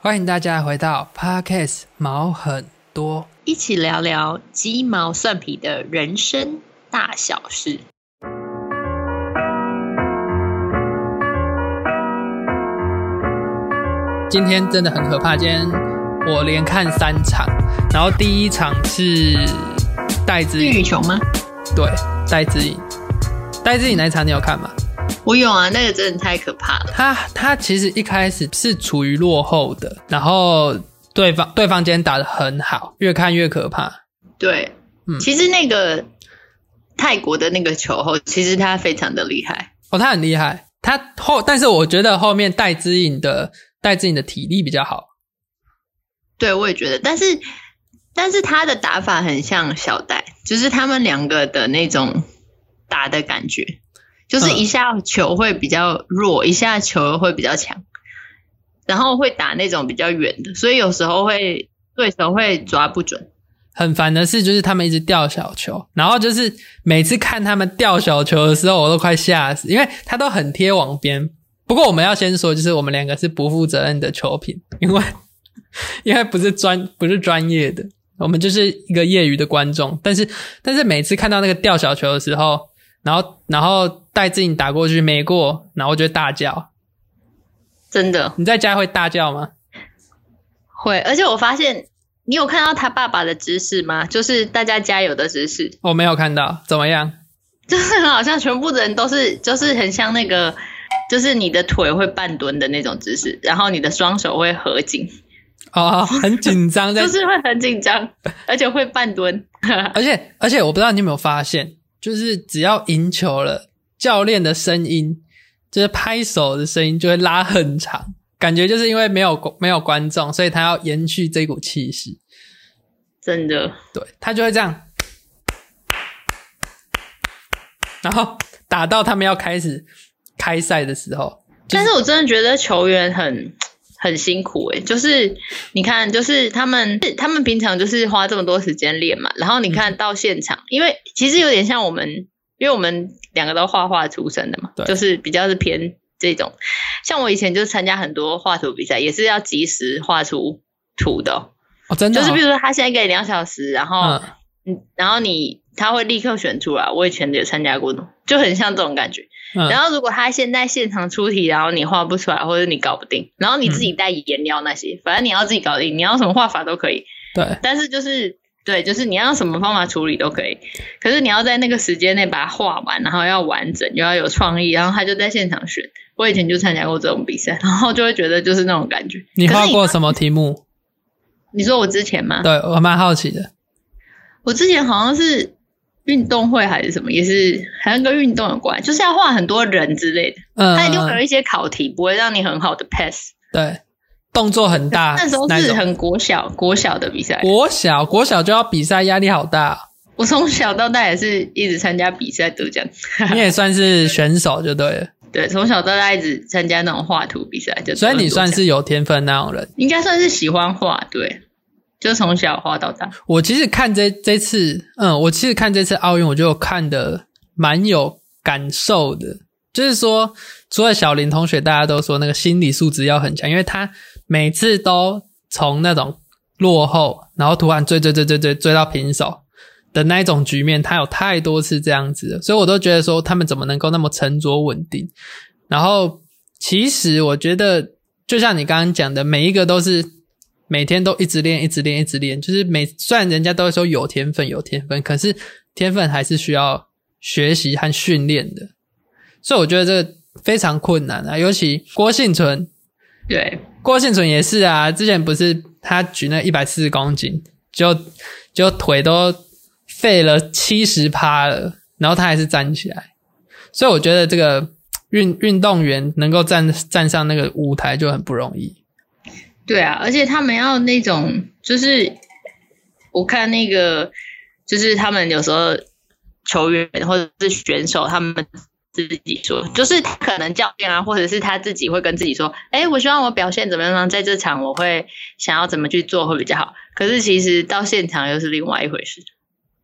欢迎大家回到 Podcast 毛很多，一起聊聊鸡毛蒜皮的人生大小事。今天真的很可怕，今天我连看三场，然后第一场是戴资颖羽球吗？对，戴资颖，戴资颖那一场你有看吗？我有啊，那个真的太可怕了。他他其实一开始是处于落后的，然后对方对方今天打的很好，越看越可怕。对，嗯，其实那个泰国的那个球后，其实他非常的厉害。哦，他很厉害，他后，但是我觉得后面戴资颖的戴资颖的体力比较好。对，我也觉得，但是但是他的打法很像小戴，就是他们两个的那种打的感觉。就是一下球会比较弱，嗯、一下球会比较强，然后会打那种比较远的，所以有时候会对手会抓不准。很烦的是，就是他们一直掉小球，然后就是每次看他们掉小球的时候，我都快吓死，因为他都很贴网边。不过我们要先说，就是我们两个是不负责任的球评，因为 因为不是专不是专业的，我们就是一个业余的观众。但是但是每次看到那个掉小球的时候，然后，然后戴资颖打过去没过，然后我就大叫。真的？你在家会大叫吗？会，而且我发现你有看到他爸爸的姿势吗？就是大家加油的姿势。我没有看到，怎么样？就是很好像全部的人都是，就是很像那个，就是你的腿会半蹲的那种姿势，然后你的双手会合紧。哦，很紧张，就是会很紧张，而且会半蹲。而且，而且我不知道你有没有发现。就是只要赢球了，教练的声音，就是拍手的声音就会拉很长，感觉就是因为没有没有观众，所以他要延续这股气势。真的，对，他就会这样，然后打到他们要开始开赛的时候。但是我真的觉得球员很。很辛苦诶、欸，就是你看，就是他们，他们平常就是花这么多时间练嘛，然后你看到现场，嗯、因为其实有点像我们，因为我们两个都画画出身的嘛，对，就是比较是偏这种。像我以前就参加很多画图比赛，也是要及时画出图的哦，哦真的、哦，就是比如说他现在给你两小时，然后嗯，然后你他会立刻选出来。我以前也参加过的，就很像这种感觉。嗯、然后，如果他现在现场出题，然后你画不出来，或者你搞不定，然后你自己带颜料那些，嗯、反正你要自己搞定，你要什么画法都可以。对。但是就是对，就是你要什么方法处理都可以。可是你要在那个时间内把它画完，然后要完整，又要有创意，然后他就在现场选。我以前就参加过这种比赛，然后就会觉得就是那种感觉。你画过什么题目？你说我之前吗？对，我蛮好奇的。我之前好像是。运动会还是什么，也是好像跟运动有关，就是要画很多人之类的。嗯，他一定会有一些考题，不会让你很好的 pass。对，动作很大。那时候是很国小国小的比赛。国小国小就要比赛，压力好大。我从小到大也是一直参加比赛得奖。你也算是选手就对了。对，从小到大一直参加那种画图比赛，就所以你算是有天分那种人。应该算是喜欢画，对。就从小画到大。我其实看这这次，嗯，我其实看这次奥运，我就看的蛮有感受的。就是说，除了小林同学，大家都说那个心理素质要很强，因为他每次都从那种落后，然后突然追追追追追追到平手的那一种局面，他有太多次这样子了，所以我都觉得说他们怎么能够那么沉着稳定。然后，其实我觉得，就像你刚刚讲的，每一个都是。每天都一直练，一直练，一直练，就是每虽然人家都会说有天分，有天分，可是天分还是需要学习和训练的。所以我觉得这非常困难啊，尤其郭婞淳，对，郭婞淳也是啊。之前不是他举那一百四十公斤，就就腿都废了七十趴了，然后他还是站起来。所以我觉得这个运运动员能够站站上那个舞台就很不容易。对啊，而且他们要那种，就是我看那个，就是他们有时候球员或者是选手，他们自己说，就是可能教练啊，或者是他自己会跟自己说，哎，我希望我表现怎么样呢？在这场我会想要怎么去做会比较好。可是其实到现场又是另外一回事。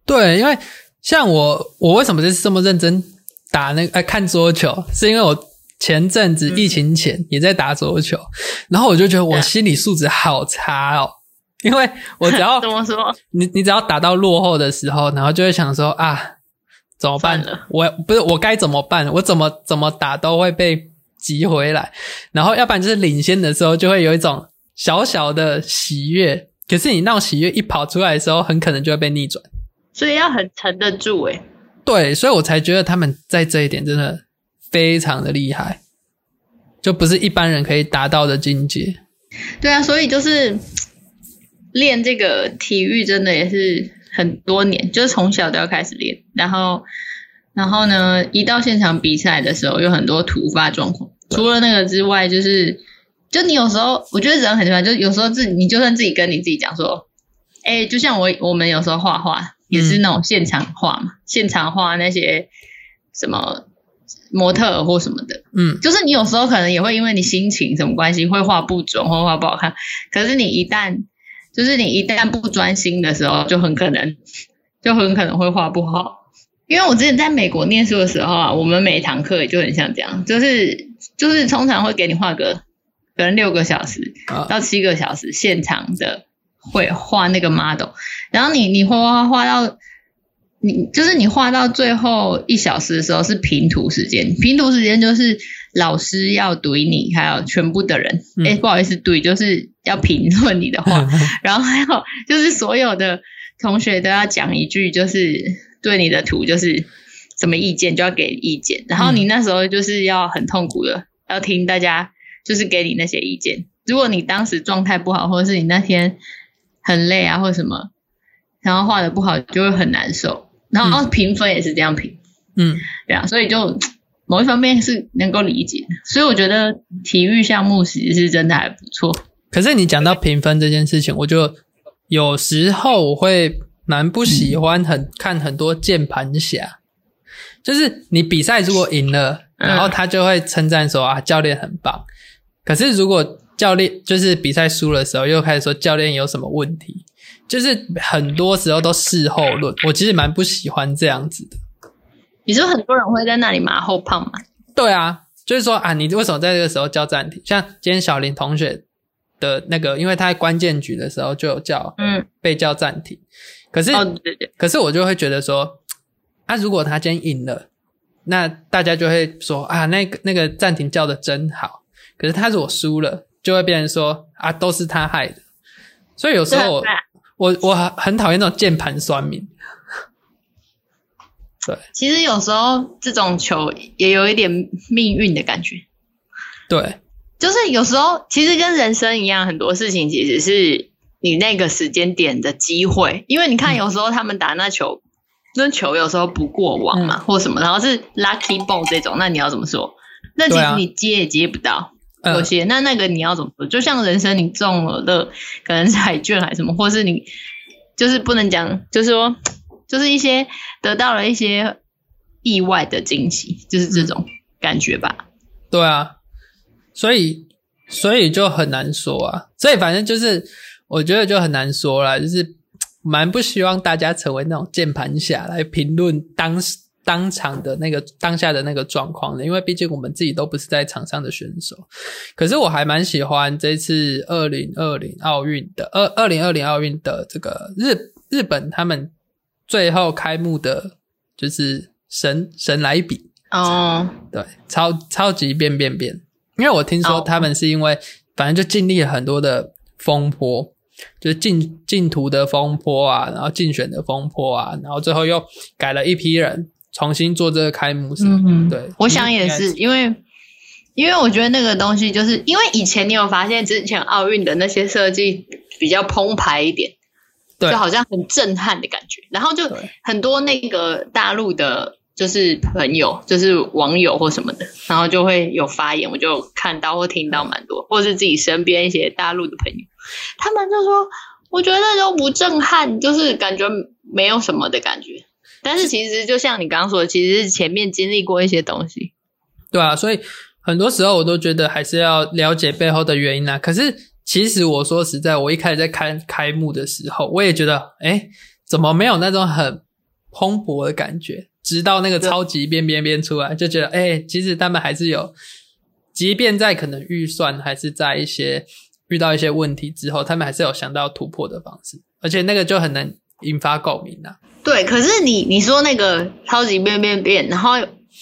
对，因为像我，我为什么就是这么认真打那个，哎，看桌球，是因为我。前阵子疫情前也在打桌球，嗯、然后我就觉得我心理素质好差哦，因为我只要 怎么说，你你只要打到落后的时候，然后就会想说啊，怎么办？我不是我该怎么办？我怎么怎么打都会被挤回来，然后要不然就是领先的时候就会有一种小小的喜悦，可是你那种喜悦一跑出来的时候，很可能就会被逆转，所以要很沉得住诶。对，所以我才觉得他们在这一点真的。非常的厉害，就不是一般人可以达到的境界。对啊，所以就是练这个体育，真的也是很多年，就是从小都要开始练。然后，然后呢，一到现场比赛的时候，有很多突发状况。除了那个之外，就是就你有时候，我觉得人很奇怪，就有时候自己，你就算自己跟你自己讲说，哎，就像我我们有时候画画也是那种现场画嘛，嗯、现场画那些什么。模特或什么的，嗯，就是你有时候可能也会因为你心情什么关系会画不准或画不好看，可是你一旦就是你一旦不专心的时候，就很可能就很可能会画不好。因为我之前在美国念书的时候啊，我们每堂课也就很像这样，就是就是通常会给你画个可能六个小时到七个小时现场的会画那个 model，然后你你画画画到。你就是你画到最后一小时的时候是平图时间，平图时间就是老师要怼你，还有全部的人，哎、嗯，不好意思，怼就是要评论你的话，然后还有就是所有的同学都要讲一句，就是对你的图就是什么意见就要给意见，然后你那时候就是要很痛苦的要听大家就是给你那些意见，如果你当时状态不好，或者是你那天很累啊，或者什么，然后画的不好，就会很难受。然后评分也是这样评，嗯，对啊，所以就某一方面是能够理解，所以我觉得体育项目其实是真的还不错。可是你讲到评分这件事情，我就有时候我会蛮不喜欢很看很多键盘侠，就是你比赛如果赢了，然后他就会称赞说啊教练很棒，可是如果教练就是比赛输的时候，又开始说教练有什么问题。就是很多时候都事后论，我其实蛮不喜欢这样子的。你说很多人会在那里马后炮吗？对啊，就是说啊，你为什么在这个时候叫暂停？像今天小林同学的那个，因为他在关键局的时候就有叫，嗯，被叫暂停。可是，哦，对对，可是我就会觉得说，啊，如果他今天赢了，那大家就会说啊，那个那个暂停叫的真好。可是他如果输了，就会变成说啊，都是他害的。所以有时候我。我我很很讨厌那种键盘酸民，对，其实有时候这种球也有一点命运的感觉，对，就是有时候其实跟人生一样，很多事情其实是你那个时间点的机会，因为你看有时候他们打那球，嗯、那球有时候不过网嘛，嗯、或什么，然后是 lucky ball 这种，那你要怎么说？那其实你接也接不到。有些，那那个你要怎么说？就像人生，你中了的可能彩券还是什么，或是你就是不能讲，就是说，就是一些得到了一些意外的惊喜，就是这种感觉吧。嗯、对啊，所以所以就很难说啊。所以反正就是，我觉得就很难说啦，就是蛮不希望大家成为那种键盘侠来评论当时。当场的那个当下的那个状况的，因为毕竟我们自己都不是在场上的选手。可是我还蛮喜欢这次二零二零奥运的二二零二零奥运的这个日日本他们最后开幕的，就是神神来比哦，对，超超级变变变。因为我听说他们是因为反正就经历了很多的风波，就是竞竞图的风波啊，然后竞选的风波啊，然后最后又改了一批人。重新做这个开幕式，嗯，对，我想也是，因为因为我觉得那个东西，就是因为以前你有发现之前奥运的那些设计比较澎湃一点，对，就好像很震撼的感觉，然后就很多那个大陆的，就是朋友，就是网友或什么的，然后就会有发言，我就看到或听到蛮多，或是自己身边一些大陆的朋友，他们就说，我觉得都不震撼，就是感觉没有什么的感觉。但是其实就像你刚刚说的，其实是前面经历过一些东西，对啊，所以很多时候我都觉得还是要了解背后的原因啊。可是其实我说实在，我一开始在看开幕的时候，我也觉得，哎，怎么没有那种很蓬勃的感觉？直到那个超级变变变出来，就觉得，诶，其实他们还是有即便在可能预算还是在一些遇到一些问题之后，他们还是有想到突破的方式，而且那个就很能引发共鸣啊。对，可是你你说那个超级变变变，然后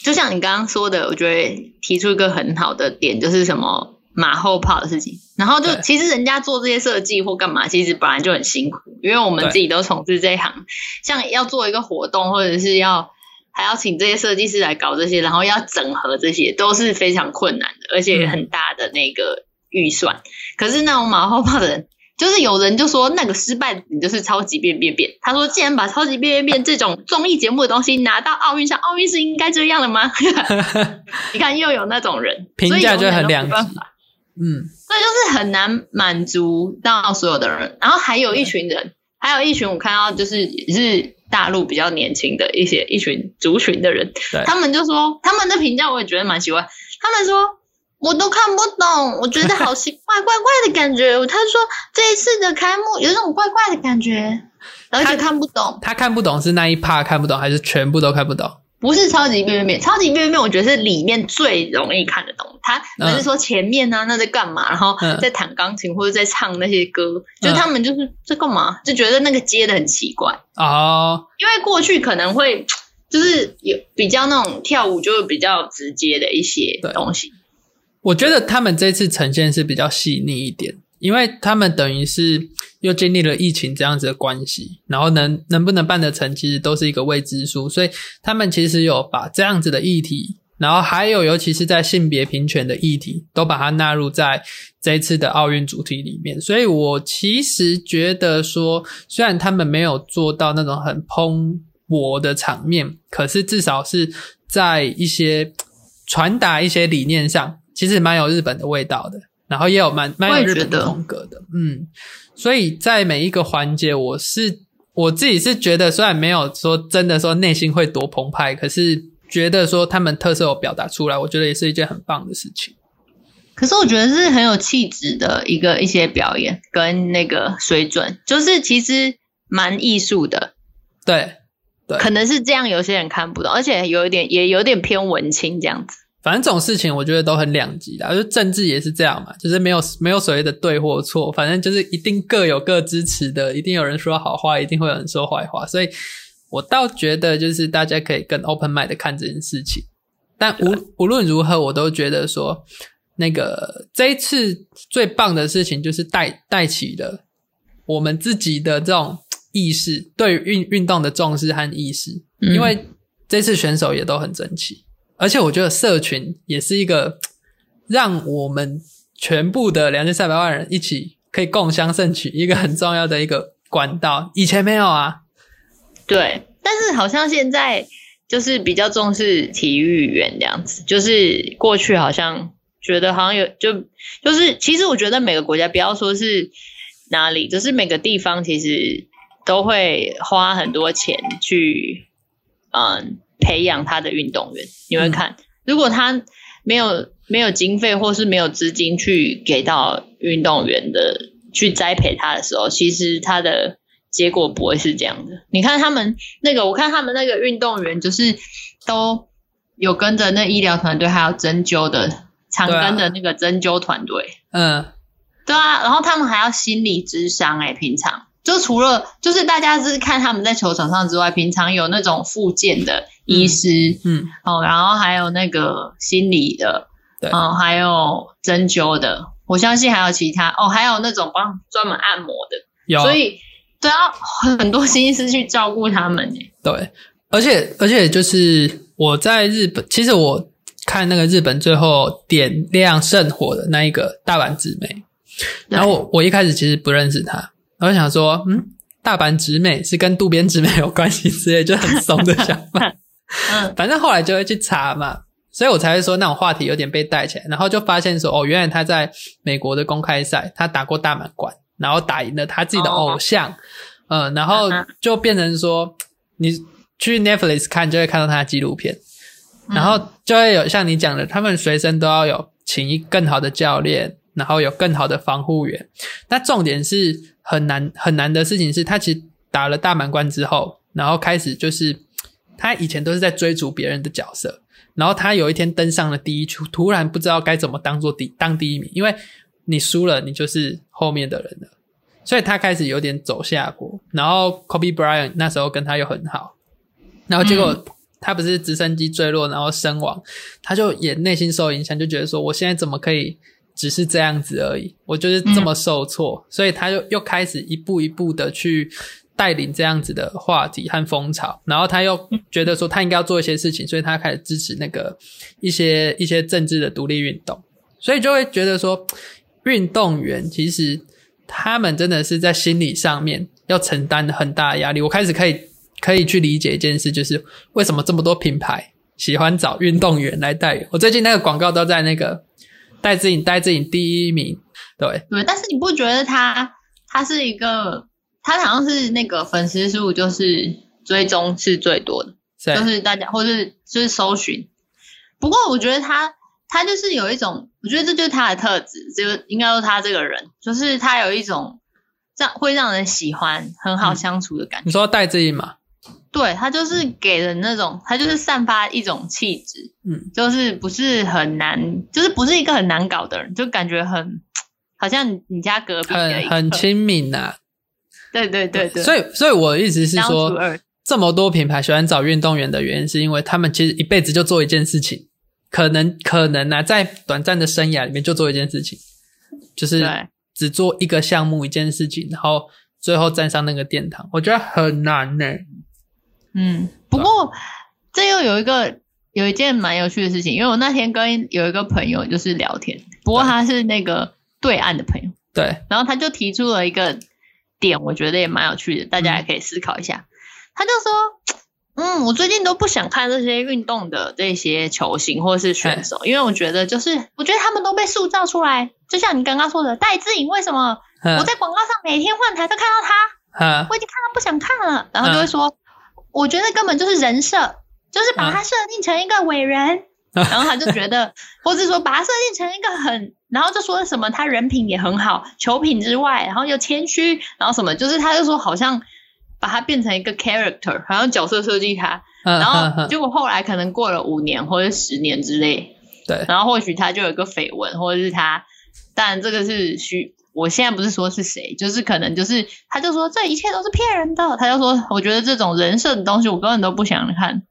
就像你刚刚说的，我觉得提出一个很好的点，就是什么马后炮的事情。然后就其实人家做这些设计或干嘛，其实本来就很辛苦，因为我们自己都从事这一行，像要做一个活动，或者是要还要请这些设计师来搞这些，然后要整合这些，都是非常困难的，而且很大的那个预算。嗯、可是那种马后炮的人。就是有人就说那个失败，你就是超级变变变。他说，既然把超级变变变这种综艺节目的东西拿到奥运上，奥运是应该这样的吗？你看又有那种人，评价就很两极。嗯，所以就是很难满足到所有的人。然后还有一群人，还有一群我看到就是也是大陆比较年轻的一些一群族群的人，他们就说他们的评价我也觉得蛮喜欢。他们说。我都看不懂，我觉得好奇怪怪怪的感觉。他说这一次的开幕有一种怪怪的感觉，而且看不懂。他，他看不懂是那一趴看不懂，还是全部都看不懂？不是超级变变变，超级变变变，我觉得是里面最容易看得懂。他不是说前面呢、啊，那在干嘛？然后在弹钢琴或者在唱那些歌，嗯、就他们就是在干嘛？就觉得那个接的很奇怪哦。因为过去可能会就是有比较那种跳舞就是比较直接的一些东西。我觉得他们这次呈现是比较细腻一点，因为他们等于是又经历了疫情这样子的关系，然后能能不能办得成，其实都是一个未知数。所以他们其实有把这样子的议题，然后还有尤其是在性别平权的议题，都把它纳入在这一次的奥运主题里面。所以我其实觉得说，虽然他们没有做到那种很蓬勃的场面，可是至少是在一些传达一些理念上。其实蛮有日本的味道的，然后也有蛮蛮有日本的风格的，嗯，所以在每一个环节，我是我自己是觉得，虽然没有说真的说内心会多澎湃，可是觉得说他们特色有表达出来，我觉得也是一件很棒的事情。可是我觉得是很有气质的一个一些表演跟那个水准，就是其实蛮艺术的，对对，可能是这样，有些人看不懂，而且有一点也有点偏文青这样子。反正这种事情，我觉得都很两极的，就政治也是这样嘛，就是没有没有所谓的对或错，反正就是一定各有各支持的，一定有人说好话，一定会有人说坏话，所以我倒觉得就是大家可以更 open mind 的看这件事情。但无无论如何，我都觉得说，那个这一次最棒的事情就是带带起了我们自己的这种意识，对运运动的重视和意识，因为这次选手也都很争气。而且我觉得社群也是一个让我们全部的两千三百万人一起可以共襄盛举一个很重要的一个管道。以前没有啊，对，但是好像现在就是比较重视体育员这样子，就是过去好像觉得好像有就就是其实我觉得每个国家不要说是哪里，就是每个地方其实都会花很多钱去嗯。培养他的运动员，你会看，如果他没有没有经费或是没有资金去给到运动员的去栽培他的时候，其实他的结果不会是这样的。你看他们那个，我看他们那个运动员就是都有跟着那医疗团队，还有针灸的，常跟的那个针灸团队。嗯，对啊，然后他们还要心理智商诶，平常。就除了就是大家是看他们在球场上之外，平常有那种复健的医师，嗯，嗯哦，然后还有那个心理的，对，哦，还有针灸的，我相信还有其他哦，还有那种帮专门按摩的，有，所以都要很多心思去照顾他们诶。对，而且而且就是我在日本，其实我看那个日本最后点亮圣火的那一个大阪直美，然后我我一开始其实不认识他。我就想说，嗯，大阪直美是跟渡边直美有关系之类，就很怂的想法。嗯，反正后来就会去查嘛，所以我才会说那种话题有点被带起来，然后就发现说，哦，原来他在美国的公开赛，他打过大满贯，然后打赢了他自己的偶像，嗯、呃，然后就变成说，你去 Netflix 看就会看到他的纪录片，然后就会有像你讲的，他们随身都要有请一更好的教练，然后有更好的防护员，那重点是。很难很难的事情是他其实打了大满贯之后，然后开始就是他以前都是在追逐别人的角色，然后他有一天登上了第一，突然不知道该怎么当做第当第一名，因为你输了，你就是后面的人了，所以他开始有点走下坡。然后 Kobe Bryant 那时候跟他又很好，然后结果他不是直升机坠落然后身亡，他就也内心受影响，就觉得说我现在怎么可以只是这样子而已，我就是这么受挫，所以他就又开始一步一步的去。带领这样子的话题和风潮，然后他又觉得说他应该要做一些事情，所以他开始支持那个一些一些政治的独立运动，所以就会觉得说，运动员其实他们真的是在心理上面要承担很大的压力。我开始可以可以去理解一件事，就是为什么这么多品牌喜欢找运动员来代言。我最近那个广告都在那个戴志颖，戴志颖第一名，对对，但是你不觉得他他是一个？他好像是那个粉丝数就是追踪是最多的，就是大家或是就是搜寻。不过我觉得他他就是有一种，我觉得这就是他的特质，就应该说他这个人，就是他有一种这样会让人喜欢、很好相处的感觉。嗯、你说戴资颖吗？对，他就是给人那种，他就是散发一种气质，嗯，就是不是很难，就是不是一个很难搞的人，就感觉很好像你家隔壁很很亲民呐、啊。对对对对，所以所以我的意思是说，这么多品牌喜欢找运动员的原因，是因为他们其实一辈子就做一件事情，可能可能啊，在短暂的生涯里面就做一件事情，就是只做一个项目一件事情，然后最后站上那个殿堂，我觉得很难呢。嗯，不过这又有一个有一件蛮有趣的事情，因为我那天跟有一个朋友就是聊天，不过他是那个对岸的朋友，对，然后他就提出了一个。点我觉得也蛮有趣的，大家也可以思考一下。嗯、他就说：“嗯，我最近都不想看这些运动的这些球星或是选手，因为我觉得就是我觉得他们都被塑造出来，就像你刚刚说的戴志颖，为什么我在广告上每天换台都看到他？我已经看到不想看了，然后就会说，我觉得根本就是人设，就是把他设定成一个伟人。”然后他就觉得，或是说把他设定成一个很，然后就说什么他人品也很好，球品之外，然后又谦虚，然后什么，就是他就说好像把它变成一个 character，好像角色设计他，然后结果后来可能过了五年或者十年之类，对，然后或许他就有一个绯闻，或者是他，当然这个是虚，我现在不是说是谁，就是可能就是他就说这一切都是骗人的，他就说我觉得这种人设的东西我根本都不想看。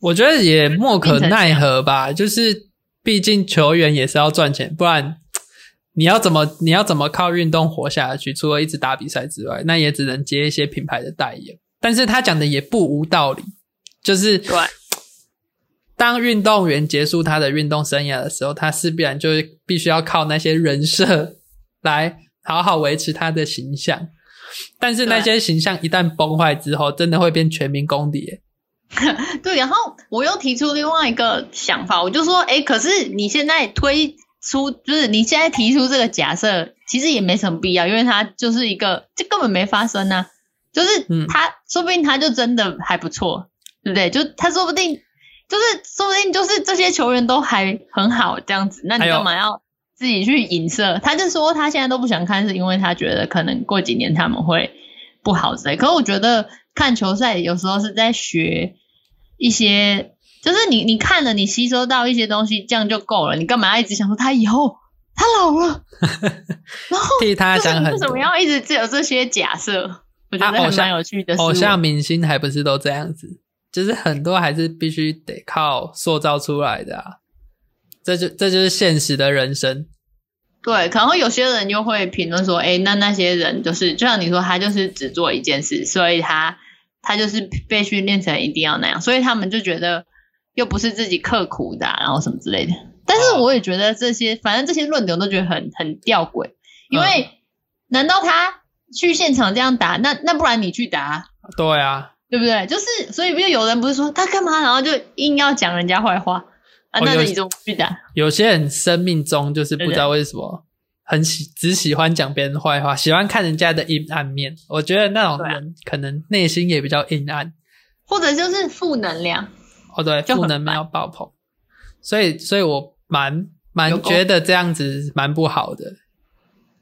我觉得也莫可奈何吧，就是毕竟球员也是要赚钱，不然你要怎么你要怎么靠运动活下去？除了一直打比赛之外，那也只能接一些品牌的代言。但是他讲的也不无道理，就是对，当运动员结束他的运动生涯的时候，他势必然就必须要靠那些人设来好好维持他的形象。但是那些形象一旦崩坏之后，真的会变全民公敌。对，然后我又提出另外一个想法，我就说，哎，可是你现在推出，就是你现在提出这个假设，其实也没什么必要，因为他就是一个，这根本没发生呢、啊，就是他、嗯、说不定他就真的还不错，对不对？就他说不定，就是说不定就是这些球员都还很好这样子，那你干嘛要自己去影射？他就说他现在都不想看，是因为他觉得可能过几年他们会不好之类。可是我觉得看球赛有时候是在学。一些就是你你看了，你吸收到一些东西，这样就够了。你干嘛要一直想说他以后他老了，然后替他想很，为什么要一直只有这些假设？我觉得还蛮有趣的。偶像明星还不是都这样子，就是很多还是必须得靠塑造出来的啊。这就这就是现实的人生。对，可能有些人就会评论说：“哎，那那些人就是，就像你说，他就是只做一件事，所以他。”他就是被训练成一定要那样，所以他们就觉得又不是自己刻苦的啊，然后什么之类的。但是我也觉得这些，反正这些论点我都觉得很很吊诡，因为难道他去现场这样打，那那不然你去打？对啊，对不对？就是所以，不就有人不是说他干嘛，然后就硬要讲人家坏话啊？那你怎么去打？有些人生命中就是不知道为什么。很喜只喜欢讲别人坏话，喜欢看人家的阴暗面。我觉得那种人可能内心也比较阴暗，或者就是负能量。哦，对，负能量要爆棚。所以，所以我蛮蛮觉得这样子蛮不好的。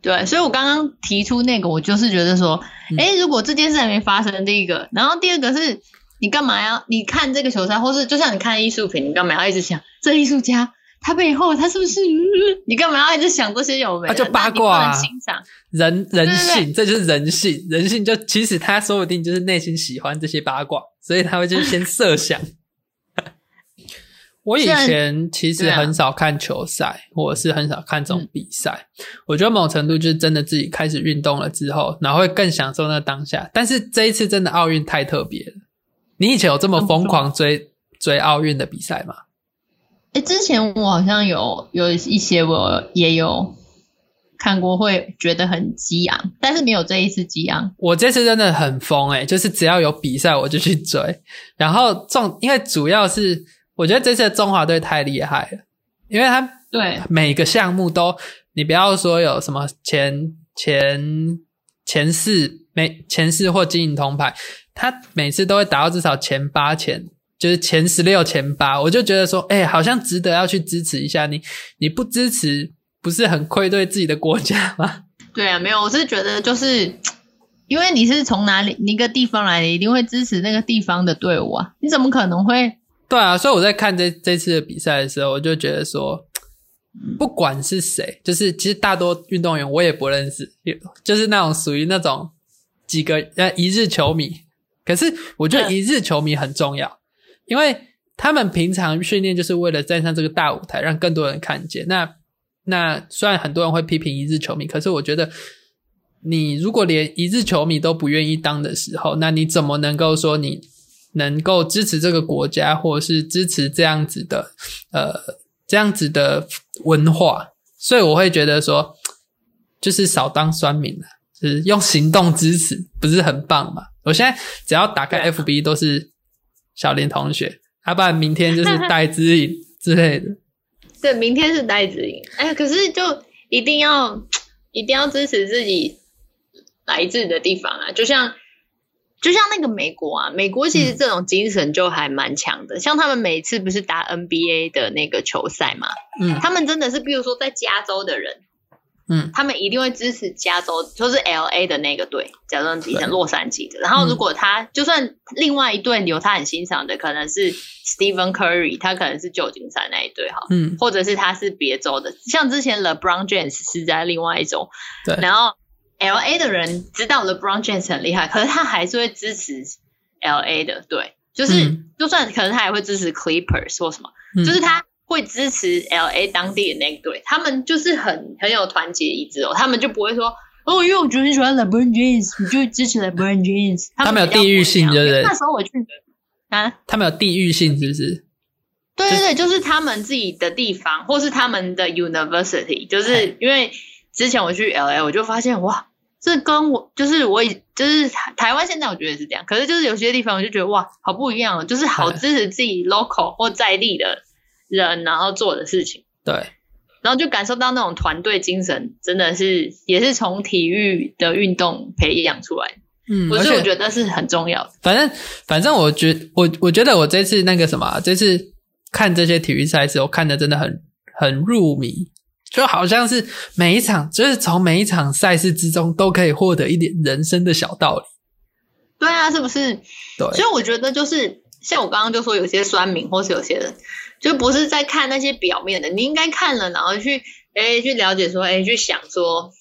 对，所以我刚刚提出那个，我就是觉得说，哎、嗯、如果这件事还没发生，第一个，然后第二个是，你干嘛要？你看这个球赛，或是就像你看艺术品，你干嘛要一直想这艺术家他背后他是不是？你干嘛要一直想这些有没有？他就八卦啊，欣赏人人性，这就是人性。人性就其实他说不定就是内心喜欢这些八卦，所以他会就先设想。我以前其实很少看球赛，啊、或者是很少看这种比赛。嗯、我觉得某程度就是真的自己开始运动了之后，然后会更享受那当下。但是这一次真的奥运太特别了。你以前有这么疯狂追追奥运的比赛吗？诶，之前我好像有有一些我也有看过，会觉得很激昂，但是没有这一次激昂。我这次真的很疯诶，就是只要有比赛我就去追，然后重因为主要是。我觉得这次的中华队太厉害了，因为他对每个项目都，你不要说有什么前前前四每前四或金银铜牌，他每次都会达到至少前八前，就是前十六前八，我就觉得说，哎，好像值得要去支持一下你。你不支持，不是很愧对自己的国家吗？对啊，没有，我是觉得就是因为你是从哪里一个地方来的，一定会支持那个地方的队伍啊，你怎么可能会？对啊，所以我在看这这次的比赛的时候，我就觉得说，不管是谁，就是其实大多运动员我也不认识，就是那种属于那种几个呃一日球迷。可是我觉得一日球迷很重要，因为他们平常训练就是为了站上这个大舞台，让更多人看见。那那虽然很多人会批评一日球迷，可是我觉得你如果连一日球迷都不愿意当的时候，那你怎么能够说你？能够支持这个国家，或者是支持这样子的，呃，这样子的文化，所以我会觉得说，就是少当酸民了，就是用行动支持，不是很棒嘛？我现在只要打开 FB 都是小林同学，要不然明天就是戴之颖之类的。对，明天是戴之颖。哎，可是就一定要一定要支持自己来自的地方啊，就像。就像那个美国啊，美国其实这种精神就还蛮强的。嗯、像他们每次不是打 NBA 的那个球赛嘛，嗯，他们真的是，比如说在加州的人，嗯，他们一定会支持加州，就是 LA 的那个队，假装比成洛杉矶的。然后如果他、嗯、就算另外一队有他很欣赏的，可能是 Stephen Curry，他可能是旧金山那一队哈，嗯，或者是他是别州的，像之前 LeBron James 是在另外一州，对，然后。L A 的人知道 LeBron James 很厉害，可是他还是会支持 L A 的，对，就是、嗯、就算可能他也会支持 Clippers 或什么，嗯、就是他会支持 L A 当地的那个队，他们就是很很有团结一致哦，他们就不会说哦，因为我觉得你喜欢 LeBron James，你就支持 LeBron James，他们有地域性，对不对？那时候我去啊，他们有地域性，是不是？对对对，就是他们自己的地方，或是他们的 University，就是因为之前我去 L A，我就发现哇。这跟我就是我以就是台湾现在我觉得是这样，可是就是有些地方我就觉得哇，好不一样哦，就是好支持自己 local 或在地的人，然后做的事情。对，然后就感受到那种团队精神，真的是也是从体育的运动培养出来。嗯，所以我觉得是很重要的。反正反正我觉我我觉得我这次那个什么，这次看这些体育赛事，我看的真的很很入迷。就好像是每一场，就是从每一场赛事之中都可以获得一点人生的小道理。对啊，是不是？对。所以我觉得就是像我刚刚就说，有些酸民或是有些人，就不是在看那些表面的，你应该看了，然后去诶去了解说，诶去想说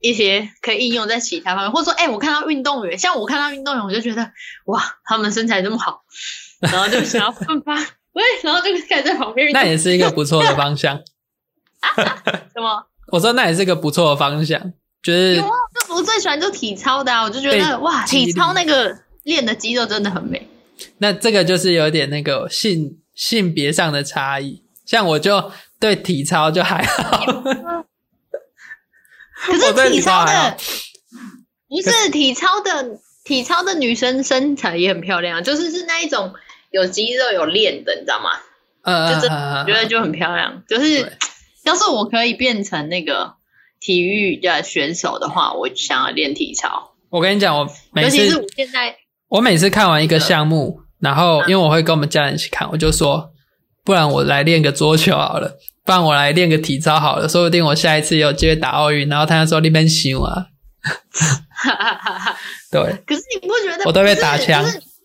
一些可以应用在其他方面，或者说，诶我看到运动员，像我看到运动员，我就觉得哇，他们身材这么好，然后就想要奋发，喂，然后就开始在旁边。那也是一个不错的方向。什么？我说那也是个不错的方向，就是。有啊，我最喜欢做体操的啊，我就觉得哇，体操那个练的肌肉真的很美。那这个就是有点那个性性别上的差异，像我就对体操就还好。可是体操的不是体操的，体操的女生身材也很漂亮，就是是那一种有肌肉有练的，你知道吗？呃，就真的觉得就很漂亮，就是。要是我可以变成那个体育的选手的话，我想要练体操。我跟你讲，我每次尤其是我现在，我每次看完一个项目，然后因为我会跟我们家人一起看，我就说，不然我来练个桌球好了，不然我来练个体操好了，说不定我下一次有机会打奥运。然后他就说你别想啊，对。可是你不觉得我都被打枪？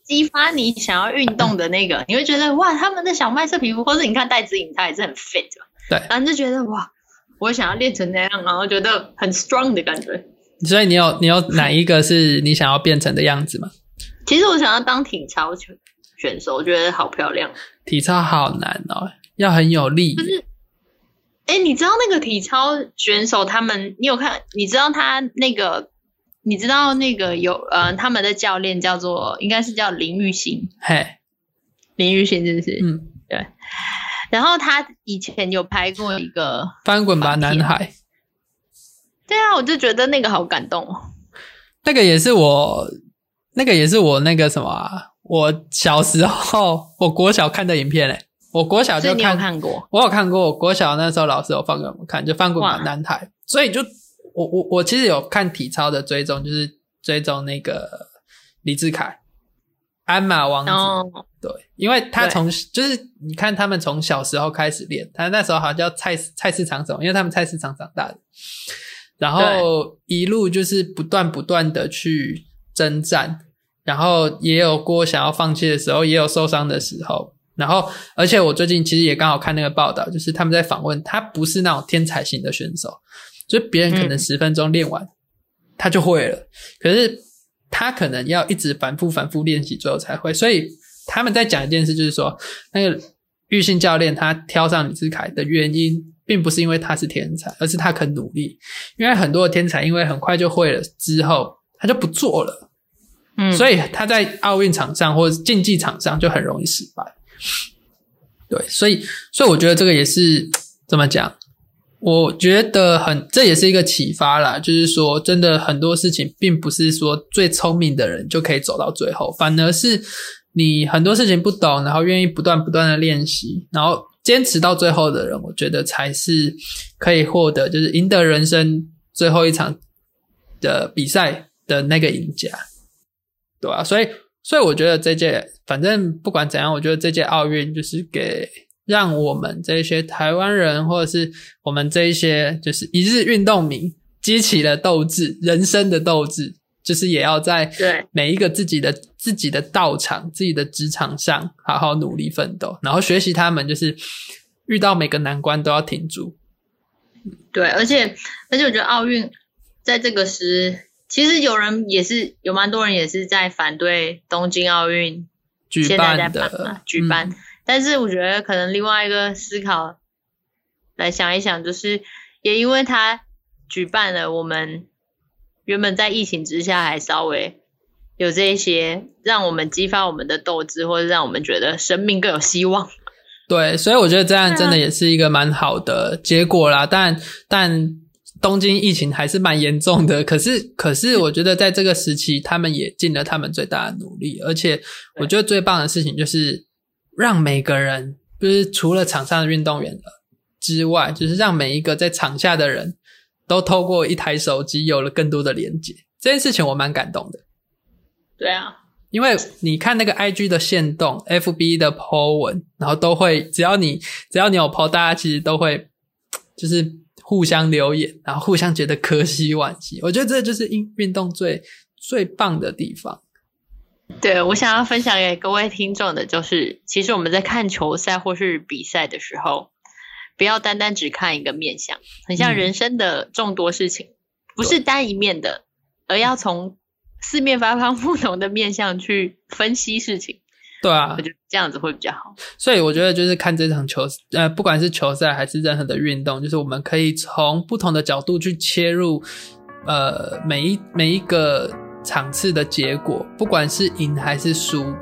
激发你想要运动的那个，你会觉得哇，他们的小麦色皮肤，或者你看戴子颖，他也是很 fit，对，然后就觉得哇，我想要练成那样，然后觉得很 strong 的感觉。所以你有你有哪一个是你想要变成的样子吗？其实我想要当体操选选手，我觉得好漂亮。体操好难哦，要很有力。就是，哎，你知道那个体操选手他们，你有看？你知道他那个？你知道那个有呃，他们的教练叫做应该是叫林玉兴，嘿，林玉兴是不是？嗯，对。然后他以前有拍过一个翻滚吧男孩。对啊，我就觉得那个好感动哦。那个也是我，那个也是我那个什么啊，我小时候我国小看的影片嘞。我国小就看，看过，我有看过。我国小那时候老师有放给我们看，就翻滚吧男孩，所以就。我我我其实有看体操的追踪，就是追踪那个李智凯、鞍马王子，oh. 对，因为他从就是你看他们从小时候开始练，他那时候好像叫菜菜市场什么，因为他们菜市场长大的，然后一路就是不断不断的去征战，然后也有过想要放弃的时候，也有受伤的时候，然后而且我最近其实也刚好看那个报道，就是他们在访问他，不是那种天才型的选手。就别人可能十分钟练完，嗯，他就会了。可是他可能要一直反复反复练习，最后才会。所以他们在讲一件事，就是说，那个玉信教练他挑上李志凯的原因，并不是因为他是天才，而是他肯努力。因为很多的天才，因为很快就会了之后，他就不做了。嗯，所以他在奥运场上或者竞技场上就很容易失败。对，所以所以我觉得这个也是怎么讲？我觉得很，这也是一个启发啦。就是说，真的很多事情，并不是说最聪明的人就可以走到最后，反而是你很多事情不懂，然后愿意不断不断的练习，然后坚持到最后的人，我觉得才是可以获得，就是赢得人生最后一场的比赛的那个赢家，对啊，所以，所以我觉得这届，反正不管怎样，我觉得这届奥运就是给。让我们这些台湾人，或者是我们这一些就是一日运动迷，激起了斗志，人生的斗志，就是也要在每一个自己的自己的道场、自己的职场上好好努力奋斗，然后学习他们，就是遇到每个难关都要挺住。对，而且而且我觉得奥运在这个时，其实有人也是有蛮多人也是在反对东京奥运举办的举办。但是我觉得可能另外一个思考来想一想，就是也因为他举办了，我们原本在疫情之下还稍微有这些，让我们激发我们的斗志，或者让我们觉得生命更有希望。对，所以我觉得这样真的也是一个蛮好的结果啦。但但东京疫情还是蛮严重的，可是可是我觉得在这个时期，他们也尽了他们最大的努力，而且我觉得最棒的事情就是。让每个人，就是除了场上的运动员之外，就是让每一个在场下的人都透过一台手机有了更多的连接。这件事情我蛮感动的。对啊，因为你看那个 IG 的限动，FB 的 po 文，然后都会，只要你只要你有 po，大家其实都会就是互相留言，然后互相觉得可惜惋惜。我觉得这就是运运动最最棒的地方。对，我想要分享给各位听众的就是，其实我们在看球赛或是比赛的时候，不要单单只看一个面相，很像人生的众多事情，嗯、不是单一面的，而要从四面八方不同的面相去分析事情。对啊，我觉得这样子会比较好。所以我觉得就是看这场球，呃，不管是球赛还是任何的运动，就是我们可以从不同的角度去切入，呃，每一每一个。场次的结果，不管是赢还是输，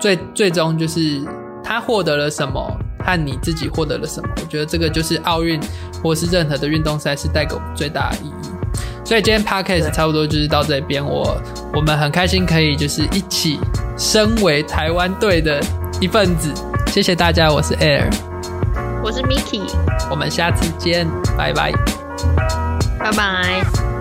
最最终就是他获得了什么，和你自己获得了什么。我觉得这个就是奥运或是任何的运动赛事带给我们最大的意义。所以今天 podcast 差不多就是到这边，我我们很开心可以就是一起身为台湾队的一份子。谢谢大家，我是 Air，我是 Miki，我们下次见，拜拜，拜拜。